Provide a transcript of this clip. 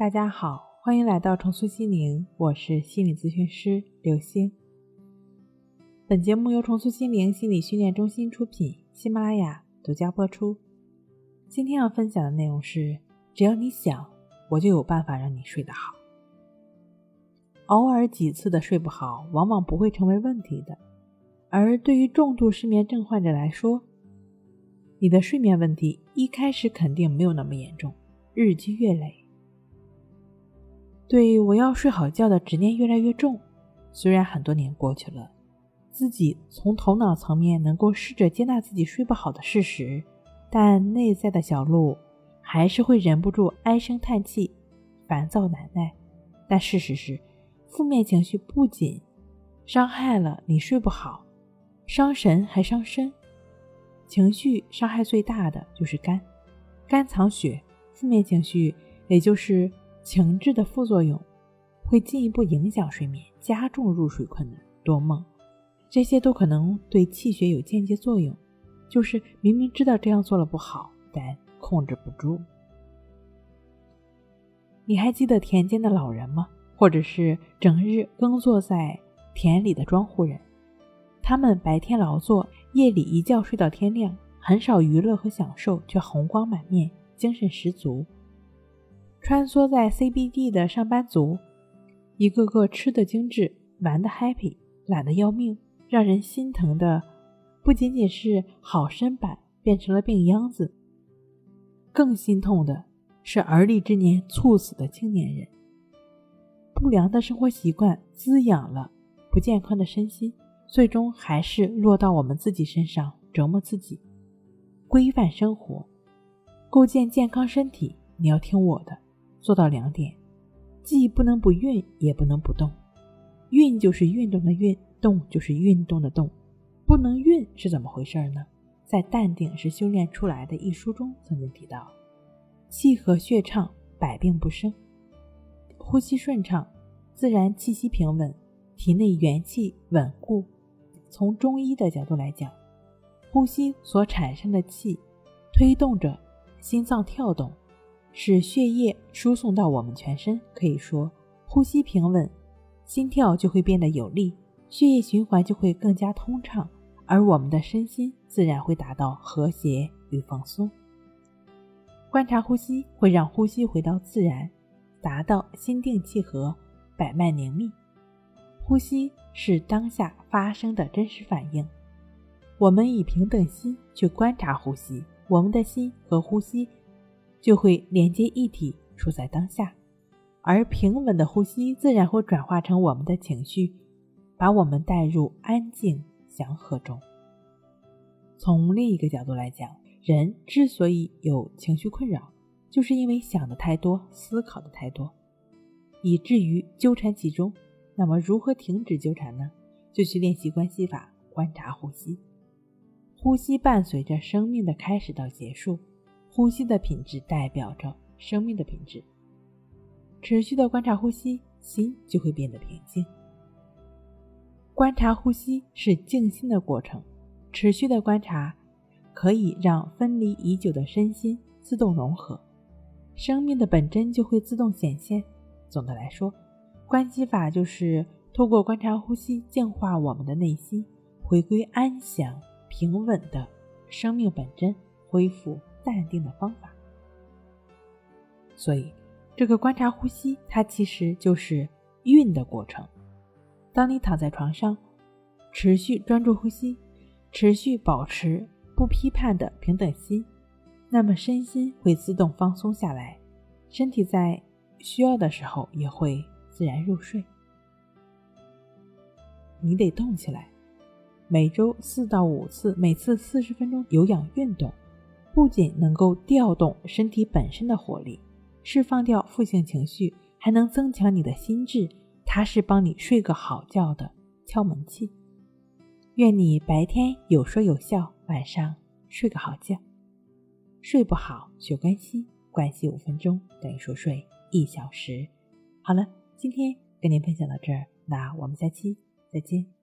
大家好，欢迎来到重塑心灵，我是心理咨询师刘星。本节目由重塑心灵心理训练中心出品，喜马拉雅独家播出。今天要分享的内容是：只要你想，我就有办法让你睡得好。偶尔几次的睡不好，往往不会成为问题的。而对于重度失眠症患者来说，你的睡眠问题一开始肯定没有那么严重，日积月累。对我要睡好觉的执念越来越重，虽然很多年过去了，自己从头脑层面能够试着接纳自己睡不好的事实，但内在的小鹿还是会忍不住唉声叹气、烦躁难耐。但事实是，负面情绪不仅伤害了你睡不好，伤神还伤身。情绪伤害最大的就是肝，肝藏血，负面情绪也就是。情志的副作用会进一步影响睡眠，加重入睡困难、多梦，这些都可能对气血有间接作用。就是明明知道这样做了不好，但控制不住。你还记得田间的老人吗？或者是整日耕作在田里的庄户人？他们白天劳作，夜里一觉睡到天亮，很少娱乐和享受，却红光满面，精神十足。穿梭在 CBD 的上班族，一个个吃的精致，玩的 happy，懒得要命，让人心疼的不仅仅是好身板变成了病秧子，更心痛的是而立之年猝死的青年人。不良的生活习惯滋养了不健康的身心，最终还是落到我们自己身上，折磨自己。规范生活，构建健康身体，你要听我的。做到两点，既不能不运，也不能不动。运就是运动的运，动就是运动的动。不能运是怎么回事呢？在《淡定是修炼出来的》一书中曾经提到：气和血畅，百病不生；呼吸顺畅，自然气息平稳，体内元气稳固。从中医的角度来讲，呼吸所产生的气，推动着心脏跳动。使血液输送到我们全身，可以说，呼吸平稳，心跳就会变得有力，血液循环就会更加通畅，而我们的身心自然会达到和谐与放松。观察呼吸会让呼吸回到自然，达到心定气和、百脉凝密。呼吸是当下发生的真实反应，我们以平等心去观察呼吸，我们的心和呼吸。就会连接一体，处在当下，而平稳的呼吸自然会转化成我们的情绪，把我们带入安静祥和中。从另一个角度来讲，人之所以有情绪困扰，就是因为想的太多，思考的太多，以至于纠缠其中。那么，如何停止纠缠呢？就去练习关系法，观察呼吸。呼吸伴随着生命的开始到结束。呼吸的品质代表着生命的品质。持续的观察呼吸，心就会变得平静。观察呼吸是静心的过程，持续的观察可以让分离已久的身心自动融合，生命的本真就会自动显现。总的来说，观息法就是透过观察呼吸，净化我们的内心，回归安详平稳的生命本真，恢复。淡定的方法，所以这个观察呼吸，它其实就是运的过程。当你躺在床上，持续专注呼吸，持续保持不批判的平等心，那么身心会自动放松下来，身体在需要的时候也会自然入睡。你得动起来，每周四到五次，每次四十分钟有氧运动。不仅能够调动身体本身的活力，释放掉负性情绪，还能增强你的心智。它是帮你睡个好觉的敲门器。愿你白天有说有笑，晚上睡个好觉。睡不好学关系，关系五分钟等于熟睡一小时。好了，今天跟您分享到这儿，那我们下期再见。